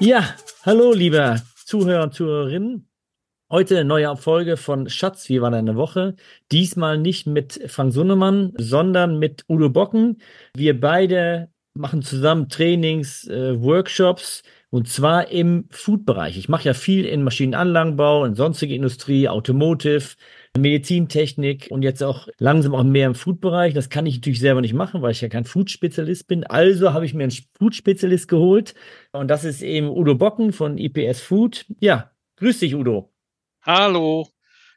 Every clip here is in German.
Ja, hallo lieber Zuhörer und Zuhörerinnen. Heute eine neue Folge von Schatz, wie war deine Woche? Diesmal nicht mit Frank Sunnemann, sondern mit Udo Bocken. Wir beide machen zusammen Trainings, äh, Workshops und zwar im Food-Bereich. Ich mache ja viel in Maschinenanlagenbau, in sonstige Industrie, Automotive, Medizintechnik und jetzt auch langsam auch mehr im Food-Bereich. Das kann ich natürlich selber nicht machen, weil ich ja kein Food-Spezialist bin. Also habe ich mir einen Food-Spezialist geholt und das ist eben Udo Bocken von IPS Food. Ja, grüß dich, Udo. Hallo,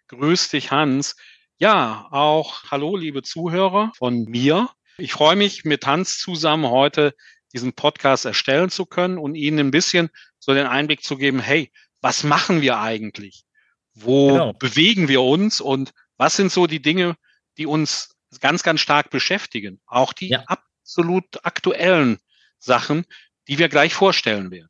grüß dich, Hans. Ja, auch hallo, liebe Zuhörer von mir. Ich freue mich, mit Hans zusammen heute diesen Podcast erstellen zu können und Ihnen ein bisschen so den Einblick zu geben, hey, was machen wir eigentlich? Wo genau. bewegen wir uns und was sind so die Dinge, die uns ganz, ganz stark beschäftigen? Auch die ja. absolut aktuellen Sachen, die wir gleich vorstellen werden.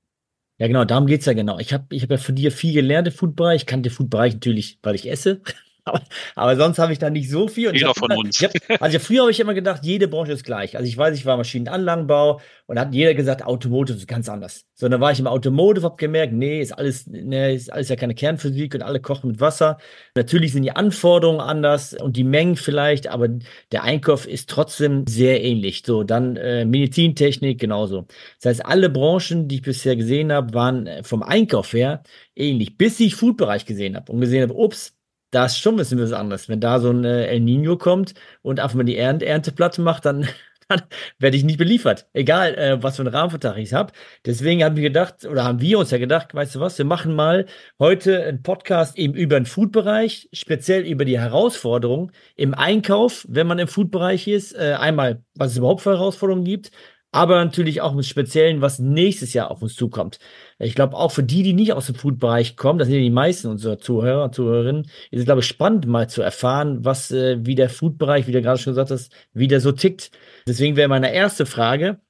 Ja, genau, darum geht's ja genau. Ich habe ich hab ja von dir viel gelernt im Foodbereich. Ich kannte Foodbereich natürlich, weil ich esse. Aber, aber sonst habe ich da nicht so viel. Und Jeder von immer, uns. Hab, also früher habe ich immer gedacht, jede Branche ist gleich. Also ich weiß, ich war Maschinenanlagenbau und hat jeder gesagt, Automotive ist ganz anders. So, dann war ich im Automotive, habe gemerkt, nee, ist alles, nee, ist alles ja keine Kernphysik und alle kochen mit Wasser. Natürlich sind die Anforderungen anders und die Mengen vielleicht, aber der Einkauf ist trotzdem sehr ähnlich. So, dann äh, Medizintechnik genauso. Das heißt, alle Branchen, die ich bisher gesehen habe, waren äh, vom Einkauf her ähnlich, bis ich Foodbereich gesehen habe und gesehen habe, ups, da ist schon ein bisschen was anderes. Wenn da so ein äh, El Nino kommt und einfach mal die Ernte Ernteplatte macht, dann, dann werde ich nicht beliefert. Egal, äh, was für einen Rahmenvertrag ich habe. Deswegen haben wir gedacht, oder haben wir uns ja gedacht, weißt du was, wir machen mal heute einen Podcast eben über den Food-Bereich, speziell über die Herausforderungen im Einkauf, wenn man im Food-Bereich ist. Äh, einmal, was es überhaupt für Herausforderungen gibt, aber natürlich auch mit Speziellen, was nächstes Jahr auf uns zukommt. Ich glaube, auch für die, die nicht aus dem Food-Bereich kommen, das sind ja die meisten unserer Zuhörer und Zuhörerinnen, ist es, glaube ich, spannend, mal zu erfahren, was, äh, wie der Food-Bereich, wie du gerade schon gesagt hast, wie der so tickt. Deswegen wäre meine erste Frage,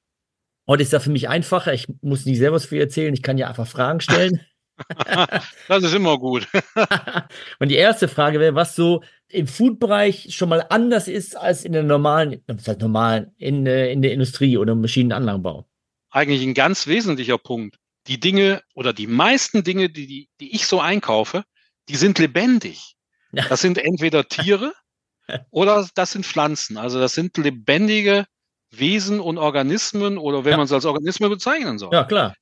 heute ist das für mich einfacher, ich muss nicht selber was viel erzählen, ich kann ja einfach Fragen stellen. das ist immer gut. und die erste Frage wäre, was so im Food-Bereich schon mal anders ist als in der normalen, das heißt normalen, in, äh, in der Industrie oder im Maschinenanlagenbau? Eigentlich ein ganz wesentlicher Punkt. Die Dinge oder die meisten Dinge, die, die, die ich so einkaufe, die sind lebendig. Das sind entweder Tiere oder das sind Pflanzen. Also das sind lebendige Wesen und Organismen oder wenn ja. man es als Organismen bezeichnen soll. Ja, klar.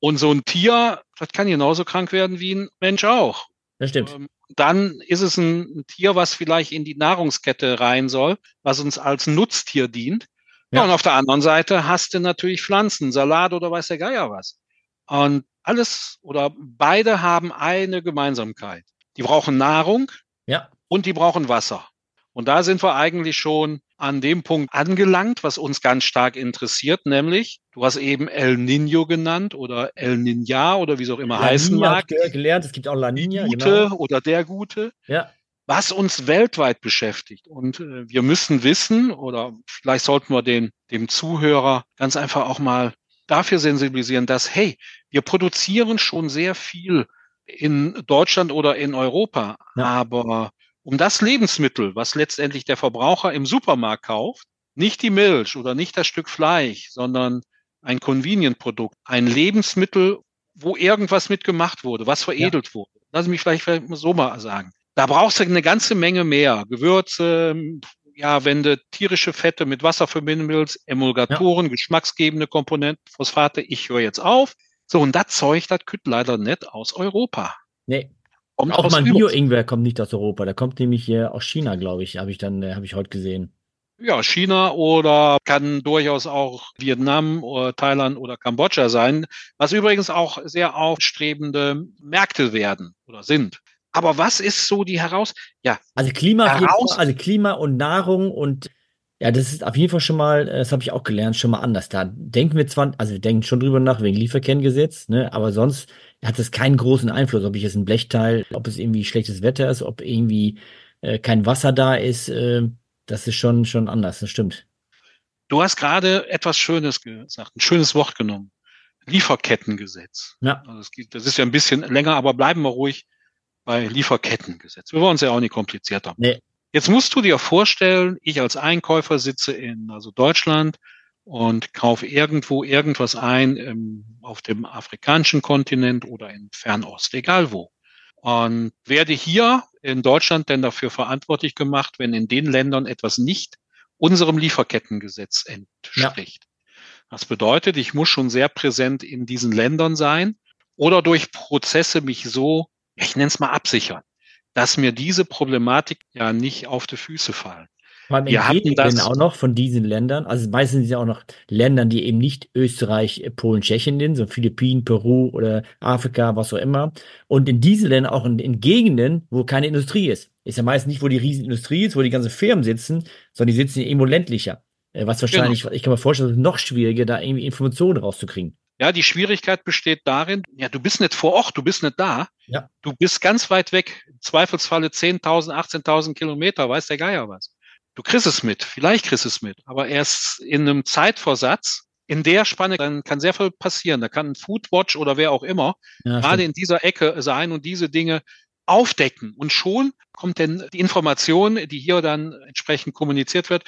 Und so ein Tier, das kann genauso krank werden wie ein Mensch auch. Das stimmt. Ähm, dann ist es ein, Tier, was vielleicht in die Nahrungskette rein soll, was uns als Nutztier dient. Ja. ja. und auf der anderen Seite hast du natürlich Pflanzen, Salat oder weiß der Geier was. Und alles oder beide haben eine Gemeinsamkeit. Die brauchen Nahrung ja. und die brauchen Wasser. Und da sind wir eigentlich schon an dem Punkt angelangt, was uns ganz stark interessiert, nämlich, du hast eben El Nino genannt oder El Niña oder wie es auch immer La heißen Nina mag. gelernt, es gibt auch La Nina. Die Gute genau. oder der Gute. Ja. Was uns weltweit beschäftigt. Und äh, wir müssen wissen, oder vielleicht sollten wir den, dem Zuhörer ganz einfach auch mal dafür sensibilisieren, dass, hey, wir produzieren schon sehr viel in Deutschland oder in Europa, ja. aber um das Lebensmittel, was letztendlich der Verbraucher im Supermarkt kauft, nicht die Milch oder nicht das Stück Fleisch, sondern ein Convenient-Produkt, ein Lebensmittel, wo irgendwas mitgemacht wurde, was veredelt ja. wurde. Lass mich vielleicht so mal sagen. Da brauchst du eine ganze Menge mehr. Gewürze, ja, wenn du tierische Fette mit Wasser verbinden willst, Emulgatoren, ja. geschmacksgebende Komponenten, Phosphate, ich höre jetzt auf. So, und das Zeug, das kütt leider nicht aus Europa. Nee, Kommt auch mein Bio-Ingwer kommt nicht aus Europa. Der kommt nämlich hier aus China, glaube ich. Habe ich dann, äh, habe ich heute gesehen. Ja, China oder kann durchaus auch Vietnam oder Thailand oder Kambodscha sein, was übrigens auch sehr aufstrebende Märkte werden oder sind. Aber was ist so die heraus? Ja, also Klima, heraus also Klima und Nahrung und ja, das ist auf jeden Fall schon mal, äh, das habe ich auch gelernt, schon mal anders. Da denken wir zwar, also wir denken schon drüber nach wegen Lieferkennengesetz, ne, aber sonst hat es keinen großen Einfluss, ob ich jetzt ein Blechteil, ob es irgendwie schlechtes Wetter ist, ob irgendwie äh, kein Wasser da ist. Äh, das ist schon, schon anders, das stimmt. Du hast gerade etwas Schönes gesagt, ein schönes Wort genommen. Lieferkettengesetz. Ja. Also das, das ist ja ein bisschen länger, aber bleiben wir ruhig bei Lieferkettengesetz. Wir wollen es ja auch nicht komplizierter. Nee. Jetzt musst du dir vorstellen, ich als Einkäufer sitze in also Deutschland und kaufe irgendwo irgendwas ein ähm, auf dem afrikanischen Kontinent oder in Fernost, egal wo. Und werde hier in Deutschland denn dafür verantwortlich gemacht, wenn in den Ländern etwas nicht unserem Lieferkettengesetz entspricht. Ja. Das bedeutet, ich muss schon sehr präsent in diesen Ländern sein oder durch Prozesse mich so, ich nenne es mal absichern, dass mir diese Problematik ja nicht auf die Füße fallen. Wir hatten das auch noch von diesen Ländern, also meistens sind ja auch noch Ländern, die eben nicht Österreich, Polen, Tschechien sind, so Philippinen, Peru oder Afrika, was auch immer. Und in diesen Ländern auch in, in Gegenden, wo keine Industrie ist. Ist ja meistens nicht, wo die Riesenindustrie ist, wo die ganzen Firmen sitzen, sondern die sitzen irgendwo ländlicher. Äh, was wahrscheinlich, genau. ich kann mir vorstellen, es noch schwieriger, da irgendwie Informationen rauszukriegen. Ja, die Schwierigkeit besteht darin, ja, du bist nicht vor Ort, du bist nicht da. Ja. Du bist ganz weit weg, im Zweifelsfalle 10.000, 18.000 Kilometer, weiß der Geier was. Du kriegst es mit, vielleicht kriegst es mit, aber erst in einem Zeitvorsatz, in der Spanne, dann kann sehr viel passieren. Da kann ein Foodwatch oder wer auch immer ja, gerade in dieser Ecke sein und diese Dinge aufdecken. Und schon kommt denn die Information, die hier dann entsprechend kommuniziert wird.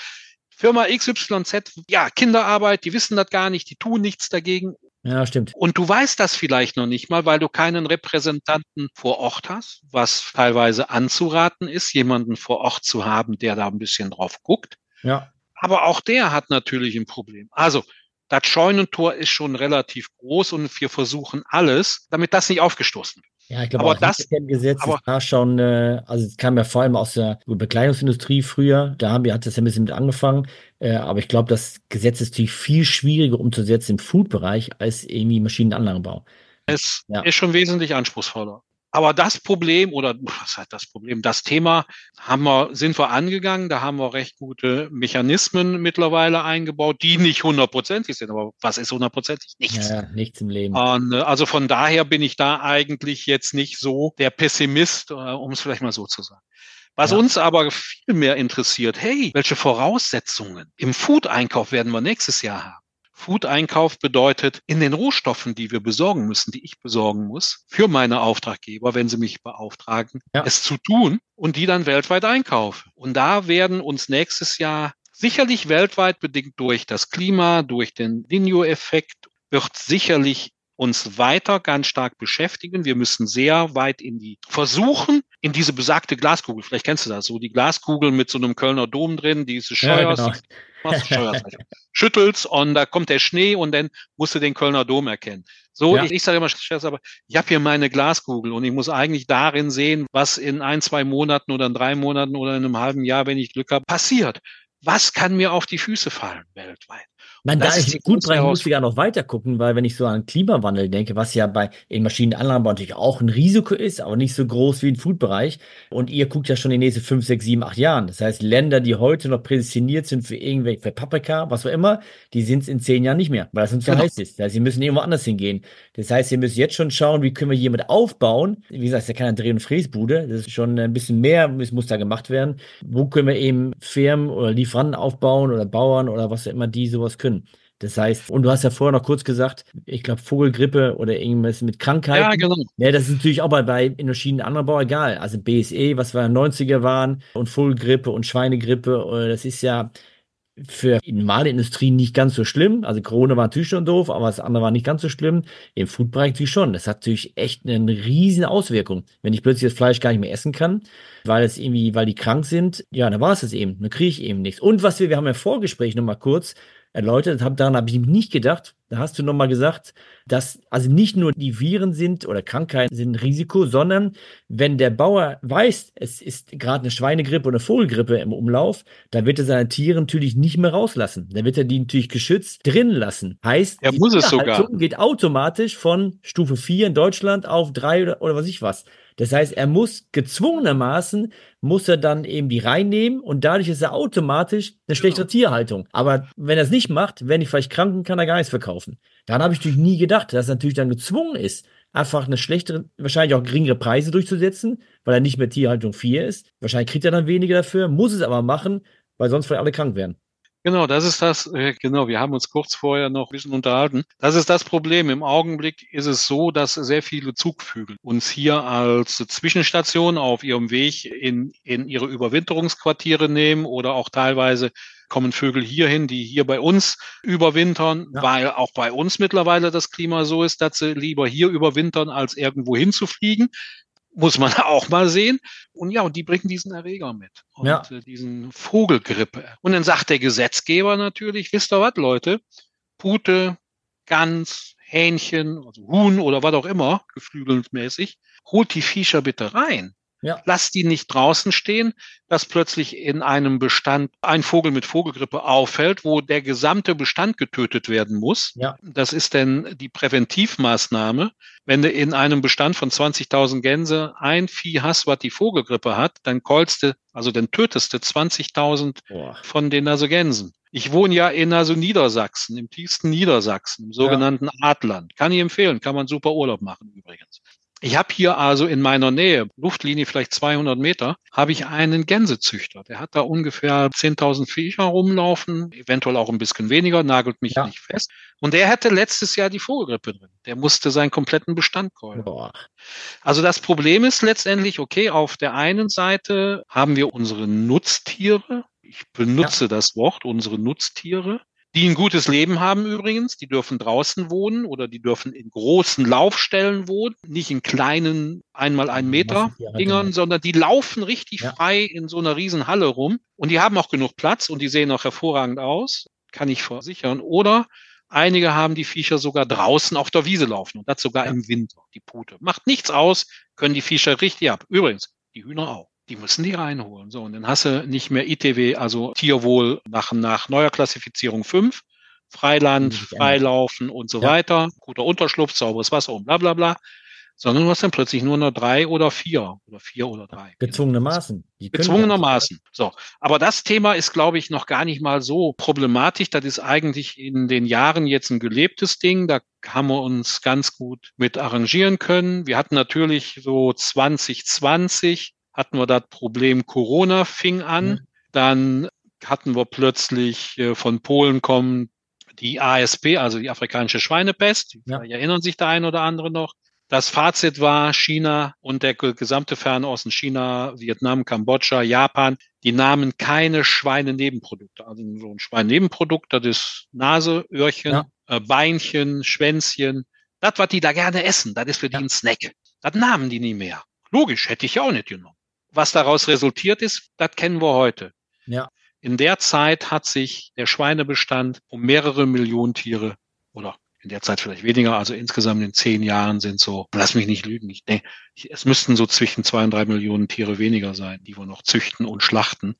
Firma XYZ, ja, Kinderarbeit, die wissen das gar nicht, die tun nichts dagegen. Ja, stimmt. Und du weißt das vielleicht noch nicht mal, weil du keinen Repräsentanten vor Ort hast, was teilweise anzuraten ist, jemanden vor Ort zu haben, der da ein bisschen drauf guckt. Ja. Aber auch der hat natürlich ein Problem. Also, das Scheunentor ist schon relativ groß und wir versuchen alles, damit das nicht aufgestoßen wird. Ja, ich glaube, aber das Gesetz aber, ist da schon, äh, also es kam ja vor allem aus der Bekleidungsindustrie früher, da haben wir, hat das ja ein bisschen mit angefangen, äh, aber ich glaube, das Gesetz ist natürlich viel schwieriger umzusetzen im Food-Bereich als irgendwie Maschinenanlagenbau. Es ja. ist schon wesentlich anspruchsvoller. Aber das Problem oder was heißt das Problem? Das Thema haben wir, sind wir angegangen. Da haben wir recht gute Mechanismen mittlerweile eingebaut, die nicht hundertprozentig sind. Aber was ist hundertprozentig? Nichts. Ja, nichts im Leben. Und, äh, also von daher bin ich da eigentlich jetzt nicht so der Pessimist, äh, um es vielleicht mal so zu sagen. Was ja. uns aber viel mehr interessiert, hey, welche Voraussetzungen im Food-Einkauf werden wir nächstes Jahr haben? Food-Einkauf bedeutet, in den Rohstoffen, die wir besorgen müssen, die ich besorgen muss, für meine Auftraggeber, wenn sie mich beauftragen, ja. es zu tun und die dann weltweit einkaufen. Und da werden uns nächstes Jahr sicherlich weltweit bedingt durch das Klima, durch den Linio-Effekt, wird sicherlich uns weiter ganz stark beschäftigen. Wir müssen sehr weit in die versuchen, in diese besagte Glaskugel, vielleicht kennst du das, so die Glaskugel mit so einem Kölner Dom drin, diese Scheuers, ja, genau. schüttelst und da kommt der Schnee und dann musst du den Kölner Dom erkennen. So, ja. ich, ich sage immer, aber ich habe hier meine Glaskugel und ich muss eigentlich darin sehen, was in ein, zwei Monaten oder in drei Monaten oder in einem halben Jahr, wenn ich Glück habe, passiert. Was kann mir auf die Füße fallen weltweit? Man, da ich gut brechen muss, ich ja noch weiter gucken, weil wenn ich so an Klimawandel denke, was ja bei in Maschinenanlagenbau natürlich auch ein Risiko ist, aber nicht so groß wie im Foodbereich. Und ihr guckt ja schon die nächsten fünf, sechs, sieben, acht Jahren. Das heißt, Länder, die heute noch prädestiniert sind für irgendwelche, für Paprika, was auch immer, die sind es in zehn Jahren nicht mehr, weil es uns zu genau. heiß ist. Das heißt, sie müssen irgendwo anders hingehen. Das heißt, ihr müsst jetzt schon schauen, wie können wir jemand aufbauen. Wie gesagt, es ist ja keine Dreh- und Fräsbude. Das ist schon ein bisschen mehr, muss da gemacht werden. Wo können wir eben Firmen oder Lieferanten aufbauen oder Bauern oder was auch immer, die sowas können. Das heißt, und du hast ja vorher noch kurz gesagt, ich glaube Vogelgrippe oder irgendwas mit Krankheiten. Ja, genau. Ja, das ist natürlich auch bei, bei anderen Bau egal. Also BSE, was wir in den 90er waren, und Vogelgrippe und Schweinegrippe, das ist ja für die normale Industrie nicht ganz so schlimm. Also Corona war natürlich schon doof, aber das andere war nicht ganz so schlimm. Im Foodbereich natürlich schon. Das hat natürlich echt eine riesen Auswirkung. Wenn ich plötzlich das Fleisch gar nicht mehr essen kann, weil es irgendwie, weil die krank sind, ja, dann war es das eben. Dann kriege ich eben nichts. Und was wir, wir haben ja Vorgespräch nochmal kurz, erläutert habe, daran habe ich nicht gedacht. Da hast du nochmal gesagt, dass also nicht nur die Viren sind oder Krankheiten sind ein Risiko, sondern wenn der Bauer weiß, es ist gerade eine Schweinegrippe oder eine Vogelgrippe im Umlauf, dann wird er seine Tiere natürlich nicht mehr rauslassen. Dann wird er die natürlich geschützt drin lassen. Heißt, er muss es sogar. geht automatisch von Stufe 4 in Deutschland auf 3 oder, oder was ich was. Das heißt, er muss gezwungenermaßen, muss er dann eben die reinnehmen und dadurch ist er automatisch eine schlechtere genau. Tierhaltung. Aber wenn er es nicht macht, wenn ich vielleicht kranken, kann er gar nichts verkaufen. Daran habe ich natürlich nie gedacht, dass er natürlich dann gezwungen ist, einfach eine schlechtere, wahrscheinlich auch geringere Preise durchzusetzen, weil er nicht mehr Tierhaltung 4 ist. Wahrscheinlich kriegt er dann weniger dafür, muss es aber machen, weil sonst vielleicht alle krank werden. Genau, das ist das, äh, genau, wir haben uns kurz vorher noch ein bisschen unterhalten. Das ist das Problem. Im Augenblick ist es so, dass sehr viele Zugvögel uns hier als Zwischenstation auf ihrem Weg in, in ihre Überwinterungsquartiere nehmen oder auch teilweise kommen Vögel hierhin, die hier bei uns überwintern, ja. weil auch bei uns mittlerweile das Klima so ist, dass sie lieber hier überwintern, als irgendwo hinzufliegen muss man auch mal sehen. Und ja, und die bringen diesen Erreger mit und ja. äh, diesen Vogelgrippe. Und dann sagt der Gesetzgeber natürlich, wisst ihr was, Leute, Pute, Gans, Hähnchen, also Huhn oder was auch immer, geflügelmäßig, holt die Viecher bitte rein. Ja. Lass die nicht draußen stehen, dass plötzlich in einem Bestand ein Vogel mit Vogelgrippe auffällt, wo der gesamte Bestand getötet werden muss. Ja. Das ist denn die Präventivmaßnahme. Wenn du in einem Bestand von 20.000 Gänse ein Vieh hast, was die Vogelgrippe hat, dann du, also dann tötest du 20.000 von den also Gänsen. Ich wohne ja in also Niedersachsen, im tiefsten Niedersachsen, im sogenannten ja. Adland. Kann ich empfehlen, kann man super Urlaub machen übrigens. Ich habe hier also in meiner Nähe, Luftlinie vielleicht 200 Meter, habe ich einen Gänsezüchter. Der hat da ungefähr 10.000 Viecher rumlaufen, eventuell auch ein bisschen weniger, nagelt mich ja. nicht fest. Und der hatte letztes Jahr die Vogelgrippe drin. Der musste seinen kompletten Bestand keulen. Also das Problem ist letztendlich, okay, auf der einen Seite haben wir unsere Nutztiere. Ich benutze ja. das Wort, unsere Nutztiere die ein gutes Leben haben übrigens. Die dürfen draußen wohnen oder die dürfen in großen Laufstellen wohnen, nicht in kleinen einmal ein Meter Dingern, sondern die laufen richtig ja. frei in so einer riesen Halle rum und die haben auch genug Platz und die sehen auch hervorragend aus, kann ich versichern. Oder einige haben die Viecher sogar draußen auf der Wiese laufen und das sogar ja. im Winter, die Pute. Macht nichts aus, können die Viecher richtig ab. Übrigens, die Hühner auch die müssen die reinholen. So, und dann hast du nicht mehr ITW, also Tierwohl nach, nach neuer Klassifizierung 5, Freiland, Freilaufen und so ja. weiter, guter Unterschlupf, sauberes Wasser und bla bla bla, sondern du hast dann plötzlich nur noch drei oder vier oder vier oder drei. Gezwungenermaßen. Gezwungenermaßen. So. Aber das Thema ist, glaube ich, noch gar nicht mal so problematisch. Das ist eigentlich in den Jahren jetzt ein gelebtes Ding. Da haben wir uns ganz gut mit arrangieren können. Wir hatten natürlich so 2020 hatten wir das Problem Corona fing an. Mhm. Dann hatten wir plötzlich äh, von Polen kommen die ASP, also die afrikanische Schweinepest. Ja. erinnern sich der ein oder andere noch. Das Fazit war, China und der gesamte Fernosten, China, Vietnam, Kambodscha, Japan, die nahmen keine Schweinenebenprodukte. Also so ein Schweinenebenprodukt, das ist Nase, Öhrchen, ja. äh, Beinchen, Schwänzchen. Das, was die da gerne essen, das ist für ja. die ein Snack. Das nahmen die nie mehr. Logisch, hätte ich auch nicht genommen. Was daraus resultiert ist, das kennen wir heute. Ja. In der Zeit hat sich der Schweinebestand um mehrere Millionen Tiere oder in der Zeit vielleicht weniger, also insgesamt in zehn Jahren sind so, lass mich nicht lügen, ich denke, es müssten so zwischen zwei und drei Millionen Tiere weniger sein, die wir noch züchten und schlachten.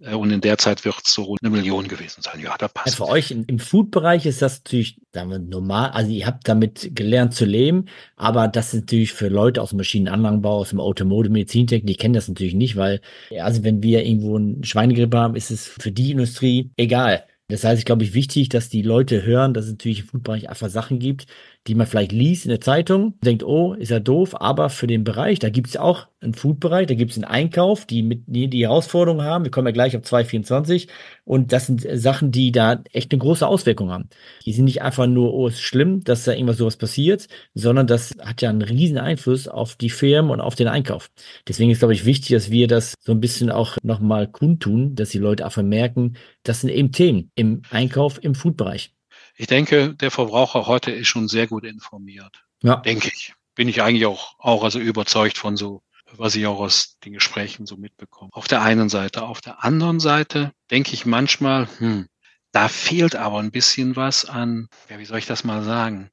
Äh, und in der Zeit wird es so eine Million gewesen sein. Ja, da passt. Ja, für euch im, im Food-Bereich ist das natürlich wir, normal. Also ihr habt damit gelernt zu leben, aber das ist natürlich für Leute aus dem Maschinenanlagenbau, aus dem Automotive, Medizintechnik, die kennen das natürlich nicht, weil, also wenn wir irgendwo eine Schweinegrippe haben, ist es für die Industrie egal. Das heißt, ich glaube, ich wichtig, dass die Leute hören, dass es natürlich im Foodbereich einfach Sachen gibt, die man vielleicht liest in der Zeitung, denkt, oh, ist ja doof, aber für den Bereich, da gibt es auch einen Foodbereich, da gibt es einen Einkauf, die mit die, Herausforderungen haben. Wir kommen ja gleich auf 224 und das sind Sachen, die da echt eine große Auswirkung haben. Die sind nicht einfach nur, oh, ist schlimm, dass da irgendwas sowas passiert, sondern das hat ja einen riesen Einfluss auf die Firmen und auf den Einkauf. Deswegen ist, glaube ich, wichtig, dass wir das so ein bisschen auch nochmal kundtun, dass die Leute einfach merken, das sind eben Themen im Einkauf, im Foodbereich. Ich denke, der Verbraucher heute ist schon sehr gut informiert. Ja. Denke ich. Bin ich eigentlich auch, auch also überzeugt von so, was ich auch aus den Gesprächen so mitbekomme. Auf der einen Seite. Auf der anderen Seite denke ich manchmal, hm, da fehlt aber ein bisschen was an, ja, wie soll ich das mal sagen,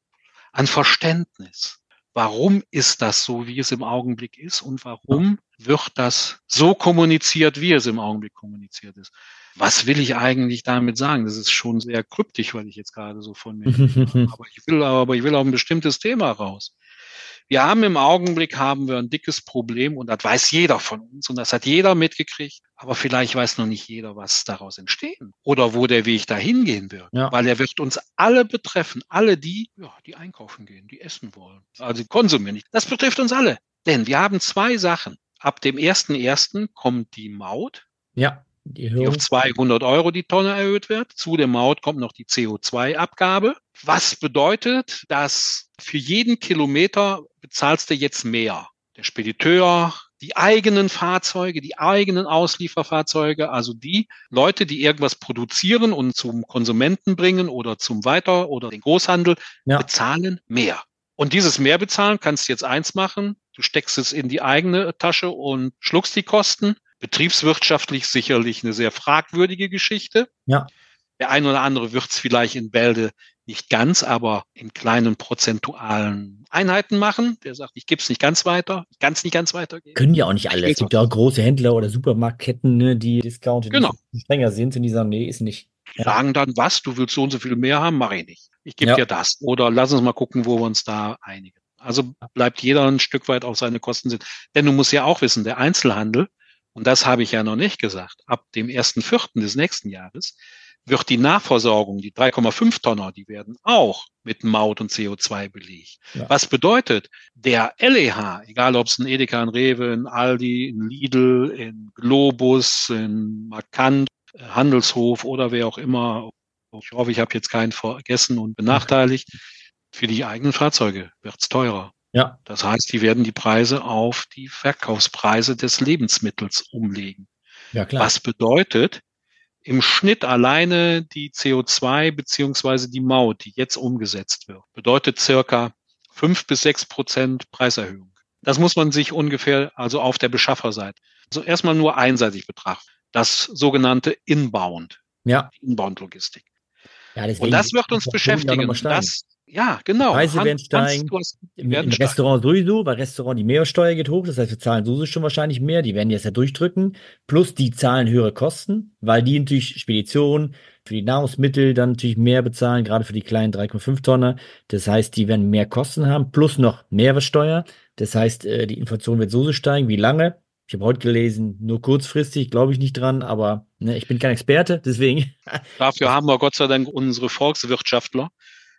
an Verständnis. Warum ist das so, wie es im Augenblick ist und warum wird das so kommuniziert, wie es im Augenblick kommuniziert ist? Was will ich eigentlich damit sagen? Das ist schon sehr kryptisch, weil ich jetzt gerade so von mir. aber ich will, aber ich will auf ein bestimmtes Thema raus. Wir haben im Augenblick haben wir ein dickes Problem und das weiß jeder von uns und das hat jeder mitgekriegt. Aber vielleicht weiß noch nicht jeder, was daraus entstehen oder wo der Weg dahin gehen wird. Ja. Weil er wird uns alle betreffen. Alle die, ja, die einkaufen gehen, die essen wollen. Also konsumieren. Das betrifft uns alle. Denn wir haben zwei Sachen. Ab dem ersten ersten kommt die Maut. Ja die auf 200 Euro die Tonne erhöht wird. Zu der Maut kommt noch die CO2-Abgabe. Was bedeutet, dass für jeden Kilometer bezahlst du jetzt mehr. Der Spediteur, die eigenen Fahrzeuge, die eigenen Auslieferfahrzeuge, also die Leute, die irgendwas produzieren und zum Konsumenten bringen oder zum Weiter- oder den Großhandel, ja. bezahlen mehr. Und dieses Mehrbezahlen kannst du jetzt eins machen. Du steckst es in die eigene Tasche und schluckst die Kosten. Betriebswirtschaftlich sicherlich eine sehr fragwürdige Geschichte. Ja. Der ein oder andere wird es vielleicht in Bälde nicht ganz, aber in kleinen prozentualen Einheiten machen. Der sagt, ich gebe es nicht ganz weiter, ich kann es nicht ganz weitergeben. Können ja auch nicht alle. Es gibt ja auch große Händler oder Supermarktketten, ne, die Discounter, genau. die strenger sind und die sagen, nee, ist nicht. Die sagen dann, was, du willst so und so viel mehr haben, mache ich nicht. Ich gebe ja. dir das. Oder lass uns mal gucken, wo wir uns da einigen. Also bleibt jeder ein Stück weit auf seine Kosten sind. Denn du musst ja auch wissen, der Einzelhandel, und das habe ich ja noch nicht gesagt, ab dem ersten Vierten des nächsten Jahres wird die Nachversorgung, die 3,5 Tonner, die werden auch mit Maut und CO2 belegt. Ja. Was bedeutet, der LEH, egal ob es ein Edeka, ein Rewe, ein Aldi, ein Lidl, ein Globus, ein Markant, Handelshof oder wer auch immer, ich hoffe, ich habe jetzt keinen vergessen und benachteiligt, für die eigenen Fahrzeuge wird's teurer. Ja. Das heißt, die werden die Preise auf die Verkaufspreise des Lebensmittels umlegen. Ja, klar. Was bedeutet, im Schnitt alleine die CO2 beziehungsweise die Maut, die jetzt umgesetzt wird, bedeutet circa fünf bis sechs Prozent Preiserhöhung. Das muss man sich ungefähr also auf der Beschafferseite, also erstmal nur einseitig betrachten. Das sogenannte Inbound. Ja. Inbound-Logistik. Ja, und das wird uns beschäftigen. Das, ja, genau. Preise werden steigen. Hans, Im, Im Restaurant sowieso, weil Restaurant die Mehrwertsteuer geht hoch, das heißt, wir zahlen sowieso schon wahrscheinlich mehr, die werden jetzt ja durchdrücken. Plus die zahlen höhere Kosten, weil die natürlich Spedition für die Nahrungsmittel dann natürlich mehr bezahlen, gerade für die kleinen 3,5 Tonner. Das heißt, die werden mehr Kosten haben, plus noch Mehrwertsteuer. Das heißt, äh, die Inflation wird so steigen. Wie lange? Ich habe heute gelesen, nur kurzfristig, glaube ich nicht dran, aber ne, ich bin kein Experte, deswegen. Dafür haben wir Gott sei Dank unsere Volkswirtschaftler,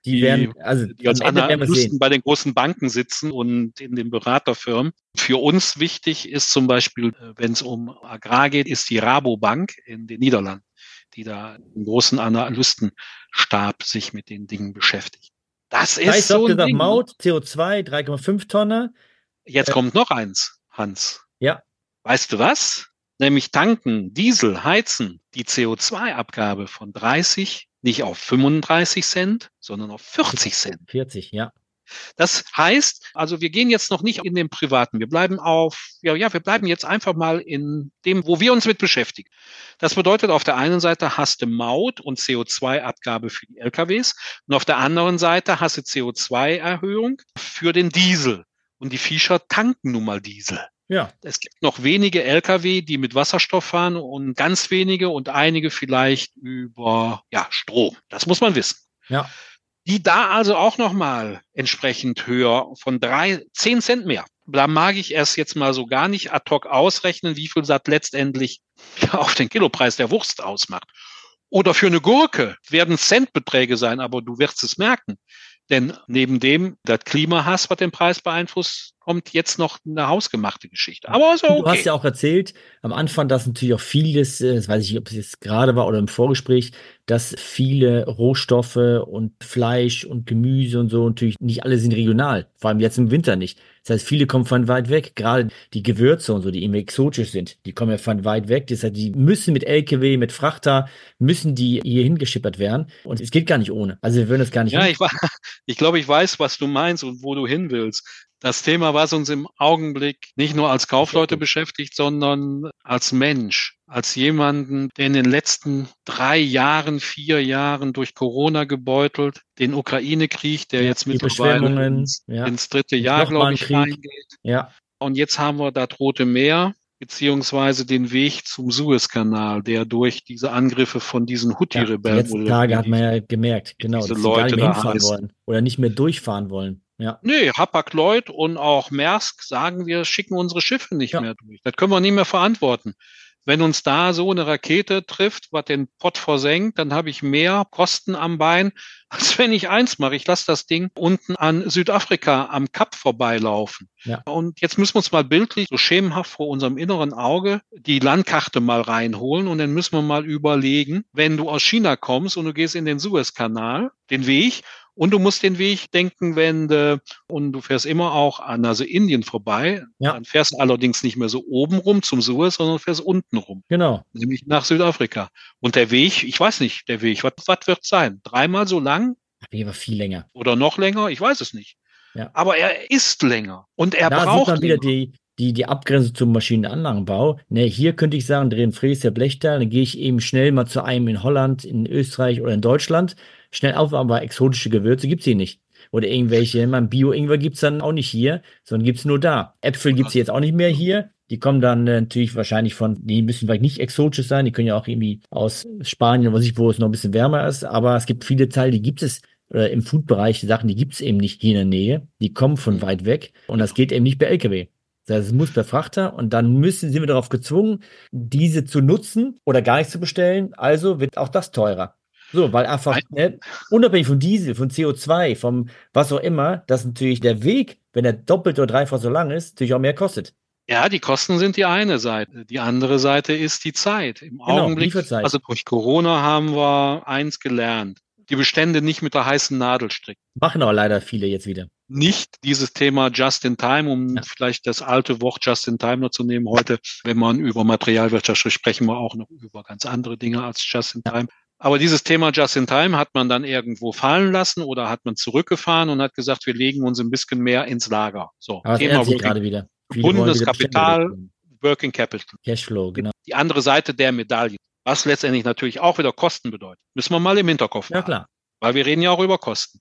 die, die werden, also die als Analysten bei den großen Banken sitzen und in den Beraterfirmen. Für uns wichtig ist zum Beispiel, äh, wenn es um Agrar geht, ist die Rabobank in den Niederlanden, die da im großen Analystenstab sich mit den Dingen beschäftigt. Das ist heißt, so ein gesagt, Ding. Maut, CO2, 3,5 Tonner. Jetzt äh, kommt noch eins, Hans. Ja. Weißt du was? Nämlich tanken, Diesel, heizen, die CO2-Abgabe von 30 nicht auf 35 Cent, sondern auf 40 Cent. 40, ja. Das heißt, also wir gehen jetzt noch nicht in den privaten. Wir bleiben auf, ja, ja, wir bleiben jetzt einfach mal in dem, wo wir uns mit beschäftigen. Das bedeutet, auf der einen Seite hast du Maut und CO2-Abgabe für die LKWs und auf der anderen Seite hast du CO2-Erhöhung für den Diesel. Und die Viecher tanken nun mal Diesel. Ja. Es gibt noch wenige Lkw, die mit Wasserstoff fahren und ganz wenige und einige vielleicht über ja, Strom. Das muss man wissen. Ja. Die da also auch nochmal entsprechend höher von drei, zehn Cent mehr. Da mag ich erst jetzt mal so gar nicht ad hoc ausrechnen, wie viel das letztendlich auf den Kilopreis der Wurst ausmacht. Oder für eine Gurke werden Centbeträge sein, aber du wirst es merken. Denn neben dem, das Klimahass, was den Preis beeinflusst, kommt jetzt noch eine hausgemachte Geschichte. Aber so okay. Du hast ja auch erzählt, am Anfang, dass natürlich auch vieles, äh, das weiß ich nicht, ob es jetzt gerade war oder im Vorgespräch, dass viele Rohstoffe und Fleisch und Gemüse und so natürlich nicht alle sind regional, vor allem jetzt im Winter nicht. Das heißt, viele kommen von weit weg, gerade die Gewürze und so, die eben exotisch sind, die kommen ja von weit weg. Das heißt, die müssen mit LKW, mit Frachter, müssen die hier hingeschippert werden. Und es geht gar nicht ohne. Also wir würden das gar nicht. Ja, ich, ich glaube, ich weiß, was du meinst und wo du hin willst das Thema, was uns im Augenblick nicht nur als Kaufleute beschäftigt, sondern als Mensch, als jemanden, der in den letzten drei Jahren, vier Jahren durch Corona gebeutelt, den Ukraine-Krieg, der jetzt mittlerweile ins, ja. ins, dritte Jahr, glaube ich, reingeht. Ja. Und jetzt haben wir das Rote Meer, beziehungsweise den Weg zum Suezkanal, der durch diese Angriffe von diesen Houthi-Rebellen. Ja, die letzten Tage hat man ja gemerkt, genau, dass sie gar nicht mehr hinfahren wollen oder nicht mehr durchfahren wollen. Ja. Nee, Hapag-Lloyd und auch Maersk sagen, wir schicken unsere Schiffe nicht ja. mehr durch. Das können wir nicht mehr verantworten. wenn uns da so eine Rakete trifft, was den Pott versenkt, dann habe ich mehr Kosten am Bein, als wenn ich eins mache. Ich lasse das Ding unten an Südafrika am Kap vorbeilaufen. Ja. Und jetzt müssen wir uns mal bildlich so schemenhaft vor unserem inneren Auge die Landkarte mal reinholen und dann müssen wir mal überlegen, wenn du aus China kommst und du gehst in den Suezkanal, den Weg, und du musst den Weg denken, wenn du, und du fährst immer auch an also Indien vorbei. Ja. Dann fährst du allerdings nicht mehr so oben rum zum Suez, sondern fährst unten rum. Genau. Nämlich nach Südafrika. Und der Weg, ich weiß nicht, der Weg, was, was wird sein? Dreimal so lang? War viel länger. Oder noch länger? Ich weiß es nicht. Ja. Aber er ist länger. Und er da braucht. Man wieder die, die, die Abgrenzung zum Maschinenanlagenbau. Ne, hier könnte ich sagen, drehen der Blechteil, dann gehe ich eben schnell mal zu einem in Holland, in Österreich oder in Deutschland schnell auf, aber exotische Gewürze gibt es hier nicht. Oder irgendwelche, man Bio-Ingwer gibt es dann auch nicht hier, sondern gibt es nur da. Äpfel gibt es jetzt auch nicht mehr hier. Die kommen dann äh, natürlich wahrscheinlich von, die müssen vielleicht nicht exotisch sein, die können ja auch irgendwie aus Spanien, was ich, wo es noch ein bisschen wärmer ist, aber es gibt viele Teile, die gibt es oder im Food-Bereich Sachen, die gibt es eben nicht hier in der Nähe, die kommen von mhm. weit weg und das geht eben nicht per LKW. Das heißt, es muss per Frachter und dann müssen, sind wir darauf gezwungen, diese zu nutzen oder gar nicht zu bestellen. Also wird auch das teurer. So, weil einfach, ne, unabhängig von Diesel, von CO2, vom was auch immer, dass natürlich der Weg, wenn er doppelt oder dreifach so lang ist, natürlich auch mehr kostet. Ja, die Kosten sind die eine Seite. Die andere Seite ist die Zeit. Im genau, Augenblick, Lieferzeit. also durch Corona haben wir eins gelernt. Die Bestände nicht mit der heißen Nadel stricken. Machen aber leider viele jetzt wieder. Nicht dieses Thema Just in Time, um ja. vielleicht das alte Wort Just in Time noch zu nehmen heute. Wenn man über Materialwirtschaft spricht, sprechen wir auch noch über ganz andere Dinge als Just in Time. Aber dieses Thema Just in Time hat man dann irgendwo fallen lassen oder hat man zurückgefahren und hat gesagt, wir legen uns ein bisschen mehr ins Lager. So, Aber Thema Working, gerade wieder. Bundeskapital, Working Capital. Cashflow, genau. Die andere Seite der Medaille. Was letztendlich natürlich auch wieder Kosten bedeutet. Müssen wir mal im Hinterkopf haben. Ja, klar. Weil wir reden ja auch über Kosten.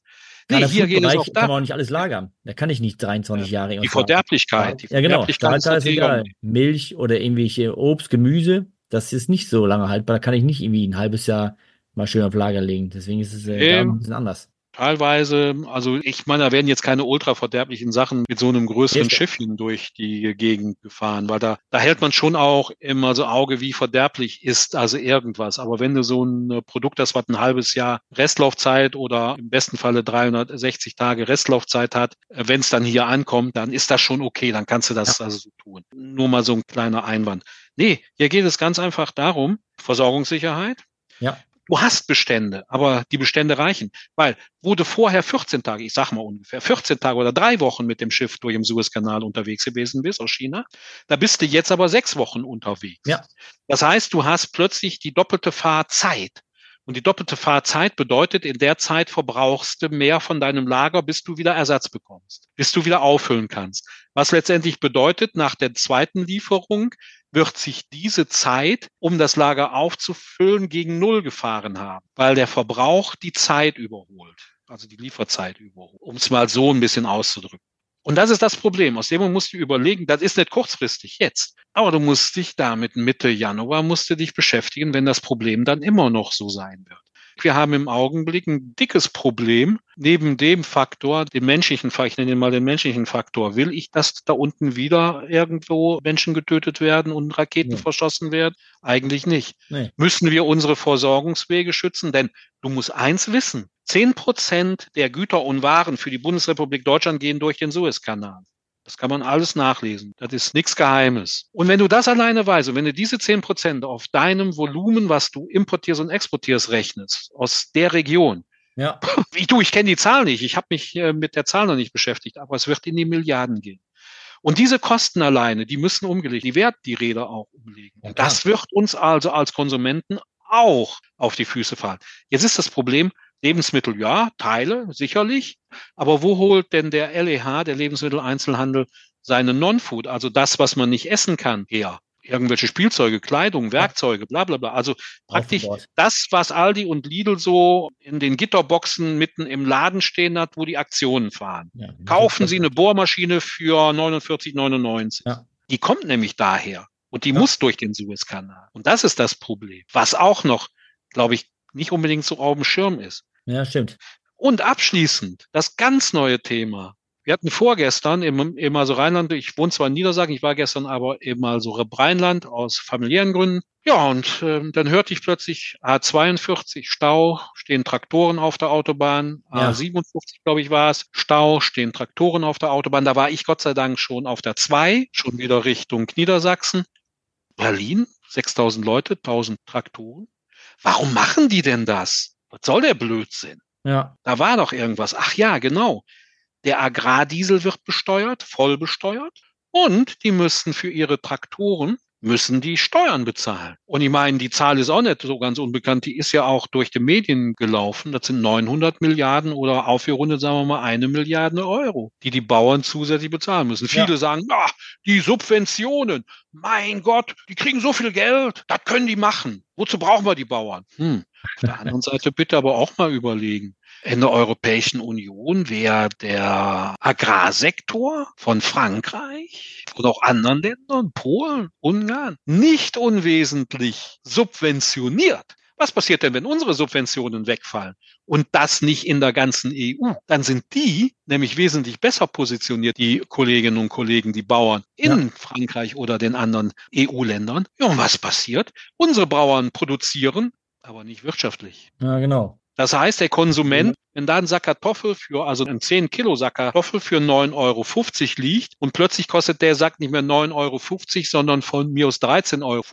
Nee, hier geht es auch da. kann man auch nicht alles lagern. Da kann ich nicht 23 ja, Jahre. Die Verderblichkeit. Die ja, genau. Stahlteil ist egal. Milch oder irgendwelche Obst, Gemüse, das ist nicht so lange haltbar. Da kann ich nicht irgendwie ein halbes Jahr mal schön auf Lager legen. Deswegen ist es äh, ähm, ein bisschen anders. Teilweise, also ich meine, da werden jetzt keine ultra verderblichen Sachen mit so einem größeren jetzt. Schiffchen durch die Gegend gefahren, weil da, da hält man schon auch immer so Auge, wie verderblich ist also irgendwas. Aber wenn du so ein Produkt, das was ein halbes Jahr Restlaufzeit oder im besten Falle 360 Tage Restlaufzeit hat, äh, wenn es dann hier ankommt, dann ist das schon okay, dann kannst du das ja. also so tun. Nur mal so ein kleiner Einwand. Nee, hier geht es ganz einfach darum, Versorgungssicherheit. Ja. Du hast Bestände, aber die Bestände reichen. Weil, wo du vorher 14 Tage, ich sag mal ungefähr 14 Tage oder drei Wochen mit dem Schiff durch den Suezkanal unterwegs gewesen bist aus China, da bist du jetzt aber sechs Wochen unterwegs. Ja. Das heißt, du hast plötzlich die doppelte Fahrzeit. Und die doppelte Fahrzeit bedeutet, in der Zeit verbrauchst du mehr von deinem Lager, bis du wieder Ersatz bekommst, bis du wieder auffüllen kannst. Was letztendlich bedeutet, nach der zweiten Lieferung wird sich diese Zeit, um das Lager aufzufüllen, gegen Null gefahren haben, weil der Verbrauch die Zeit überholt, also die Lieferzeit überholt, um es mal so ein bisschen auszudrücken. Und das ist das Problem. Aus dem musst du überlegen, das ist nicht kurzfristig jetzt, aber du musst dich damit Mitte Januar musst du dich beschäftigen, wenn das Problem dann immer noch so sein wird. Wir haben im Augenblick ein dickes Problem. Neben dem Faktor, den menschlichen Faktor, ich nenne ihn mal den menschlichen Faktor, will ich, dass da unten wieder irgendwo Menschen getötet werden und Raketen ja. verschossen werden? Eigentlich nicht. Nee. Müssen wir unsere Versorgungswege schützen? Denn du musst eins wissen. Zehn Prozent der Güter und Waren für die Bundesrepublik Deutschland gehen durch den Suezkanal. Das kann man alles nachlesen. Das ist nichts Geheimes. Und wenn du das alleine weißt und wenn du diese zehn Prozent auf deinem Volumen, was du importierst und exportierst, rechnest, aus der Region, ja. Ich, du, ich kenne die Zahl nicht. Ich habe mich äh, mit der Zahl noch nicht beschäftigt, aber es wird in die Milliarden gehen. Und diese Kosten alleine, die müssen umgelegt, die werden die Räder auch umlegen. Und das wird uns also als Konsumenten auch auf die Füße fallen. Jetzt ist das Problem, Lebensmittel, ja, Teile, sicherlich. Aber wo holt denn der LEH, der Lebensmitteleinzelhandel, seine Non-Food, also das, was man nicht essen kann, her? Irgendwelche Spielzeuge, Kleidung, Werkzeuge, bla bla bla. Also praktisch das, was Aldi und Lidl so in den Gitterboxen mitten im Laden stehen hat, wo die Aktionen fahren. Ja, Kaufen Sie eine Bohrmaschine für 49,99. Ja. Die kommt nämlich daher. Und die ja. muss durch den Suezkanal. Und das ist das Problem. Was auch noch, glaube ich, nicht unbedingt so auf dem Schirm ist. Ja, stimmt. Und abschließend das ganz neue Thema. Wir hatten vorgestern im, im also Rheinland, ich wohne zwar in Niedersachsen, ich war gestern aber eben mal so Rheinland aus familiären Gründen. Ja, und äh, dann hörte ich plötzlich A42 Stau, stehen Traktoren auf der Autobahn, ja. A57 glaube ich war es, Stau, stehen Traktoren auf der Autobahn. Da war ich Gott sei Dank schon auf der 2, schon wieder Richtung Niedersachsen. Berlin, 6000 Leute, 1000 Traktoren. Warum machen die denn das? Was soll der Blödsinn? Ja. Da war doch irgendwas. Ach ja, genau. Der Agrardiesel wird besteuert, voll besteuert. Und die müssten für ihre Traktoren müssen die Steuern bezahlen. Und ich meine, die Zahl ist auch nicht so ganz unbekannt. Die ist ja auch durch die Medien gelaufen. Das sind 900 Milliarden oder aufgerundet, sagen wir mal, eine Milliarde Euro, die die Bauern zusätzlich bezahlen müssen. Ja. Viele sagen, ach, die Subventionen, mein Gott, die kriegen so viel Geld, das können die machen. Wozu brauchen wir die Bauern? Hm. Auf der anderen Seite bitte aber auch mal überlegen. In der Europäischen Union wäre der Agrarsektor von Frankreich oder auch anderen Ländern, Polen, Ungarn, nicht unwesentlich subventioniert. Was passiert denn, wenn unsere Subventionen wegfallen und das nicht in der ganzen EU? Dann sind die nämlich wesentlich besser positioniert, die Kolleginnen und Kollegen, die Bauern in ja. Frankreich oder den anderen EU-Ländern. Ja, und was passiert? Unsere Bauern produzieren, aber nicht wirtschaftlich. Ja, genau. Das heißt, der Konsument, mhm. wenn da ein Sack Kartoffel für, also ein 10 Kilo Sack Kartoffel für 9,50 Euro liegt und plötzlich kostet der Sack nicht mehr 9,50 Euro, sondern von mir aus 13,50 Euro.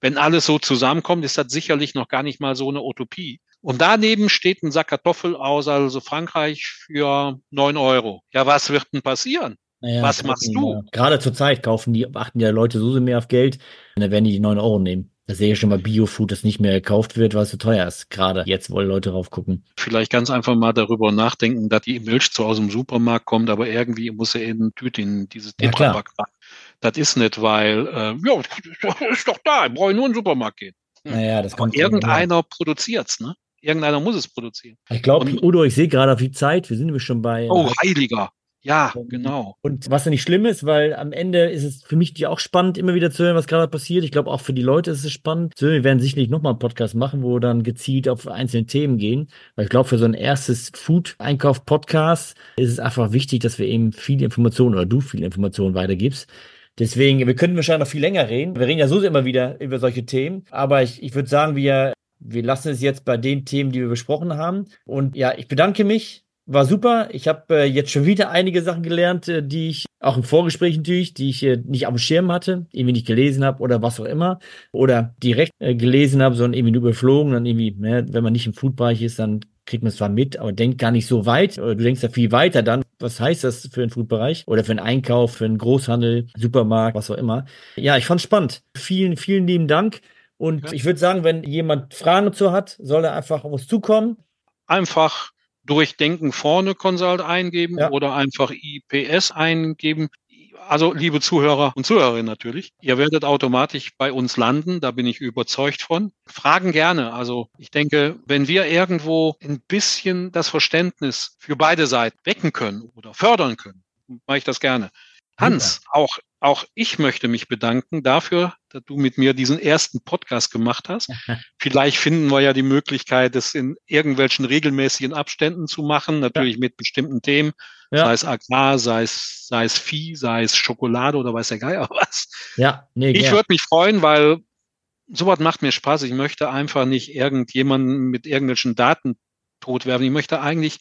Wenn alles so zusammenkommt, ist das sicherlich noch gar nicht mal so eine Utopie. Und daneben steht ein Sack Kartoffel aus, also Frankreich, für 9 Euro. Ja, was wird denn passieren? Naja, was machst du? Gerade zur Zeit kaufen die, achten ja Leute so mehr auf Geld, dann werden die die 9 Euro nehmen. Da sehe ich schon mal Biofood, das nicht mehr gekauft wird, weil es zu teuer ist. Gerade jetzt wollen Leute drauf gucken. Vielleicht ganz einfach mal darüber nachdenken, dass die Milch zwar aus dem Supermarkt kommt, aber irgendwie muss er in Tüte in dieses Tetrapack ja, Das ist nicht, weil, äh, ja, ist doch da, ich brauche nur in den Supermarkt gehen. Hm. Naja, das kommt. Irgendeiner produziert's, ne? Irgendeiner muss es produzieren. Ich glaube, Udo, ich sehe gerade auf die Zeit, wir sind nämlich schon bei. Oh, heiliger. Ja, genau. Und was ja nicht schlimm ist, weil am Ende ist es für mich auch spannend, immer wieder zu hören, was gerade passiert. Ich glaube, auch für die Leute ist es spannend. Wir werden sicherlich nochmal einen Podcast machen, wo wir dann gezielt auf einzelne Themen gehen. Weil ich glaube, für so ein erstes Food-Einkauf-Podcast ist es einfach wichtig, dass wir eben viele Informationen oder du viele Informationen weitergibst. Deswegen, wir könnten wahrscheinlich noch viel länger reden. Wir reden ja so immer wieder über solche Themen. Aber ich, ich würde sagen, wir, wir lassen es jetzt bei den Themen, die wir besprochen haben. Und ja, ich bedanke mich war super. Ich habe äh, jetzt schon wieder einige Sachen gelernt, äh, die ich auch im Vorgespräch natürlich, die ich äh, nicht auf dem Schirm hatte, irgendwie nicht gelesen habe oder was auch immer. Oder direkt äh, gelesen habe, sondern irgendwie nur überflogen. Dann irgendwie, ne, wenn man nicht im Foodbereich ist, dann kriegt man es zwar mit, aber denkt gar nicht so weit. Oder du denkst ja viel weiter dann. Was heißt das für einen Foodbereich? Oder für einen Einkauf, für einen Großhandel, Supermarkt, was auch immer. Ja, ich fand spannend. Vielen, vielen lieben Dank. Und ja. ich würde sagen, wenn jemand Fragen dazu hat, soll er einfach auf uns zukommen. Einfach Durchdenken vorne Consult eingeben ja. oder einfach IPS eingeben. Also, liebe Zuhörer und Zuhörerinnen natürlich, ihr werdet automatisch bei uns landen, da bin ich überzeugt von. Fragen gerne. Also, ich denke, wenn wir irgendwo ein bisschen das Verständnis für beide Seiten wecken können oder fördern können, mache ich das gerne. Hans, auch, auch ich möchte mich bedanken dafür, dass du mit mir diesen ersten Podcast gemacht hast. Vielleicht finden wir ja die Möglichkeit, das in irgendwelchen regelmäßigen Abständen zu machen, natürlich ja. mit bestimmten Themen, ja. sei es Agrar, sei es, sei es Vieh, sei es Schokolade oder weiß der Geier was. Ja, nee, ich würde mich freuen, weil sowas macht mir Spaß. Ich möchte einfach nicht irgendjemanden mit irgendwelchen Daten totwerfen. Ich möchte eigentlich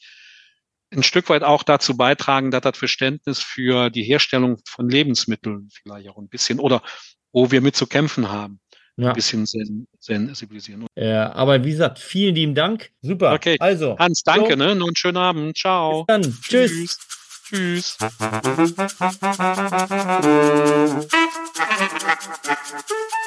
ein Stück weit auch dazu beitragen, dass das Verständnis für die Herstellung von Lebensmitteln vielleicht auch ein bisschen oder wo wir mit zu kämpfen haben, ja. ein bisschen sen sensibilisieren. Ja, aber wie gesagt, vielen lieben Dank. Super. Okay. Also. Hans, danke, so. ne? Noch einen schönen Abend. Ciao. Bis dann. Tschüss. Tschüss. Tschüss.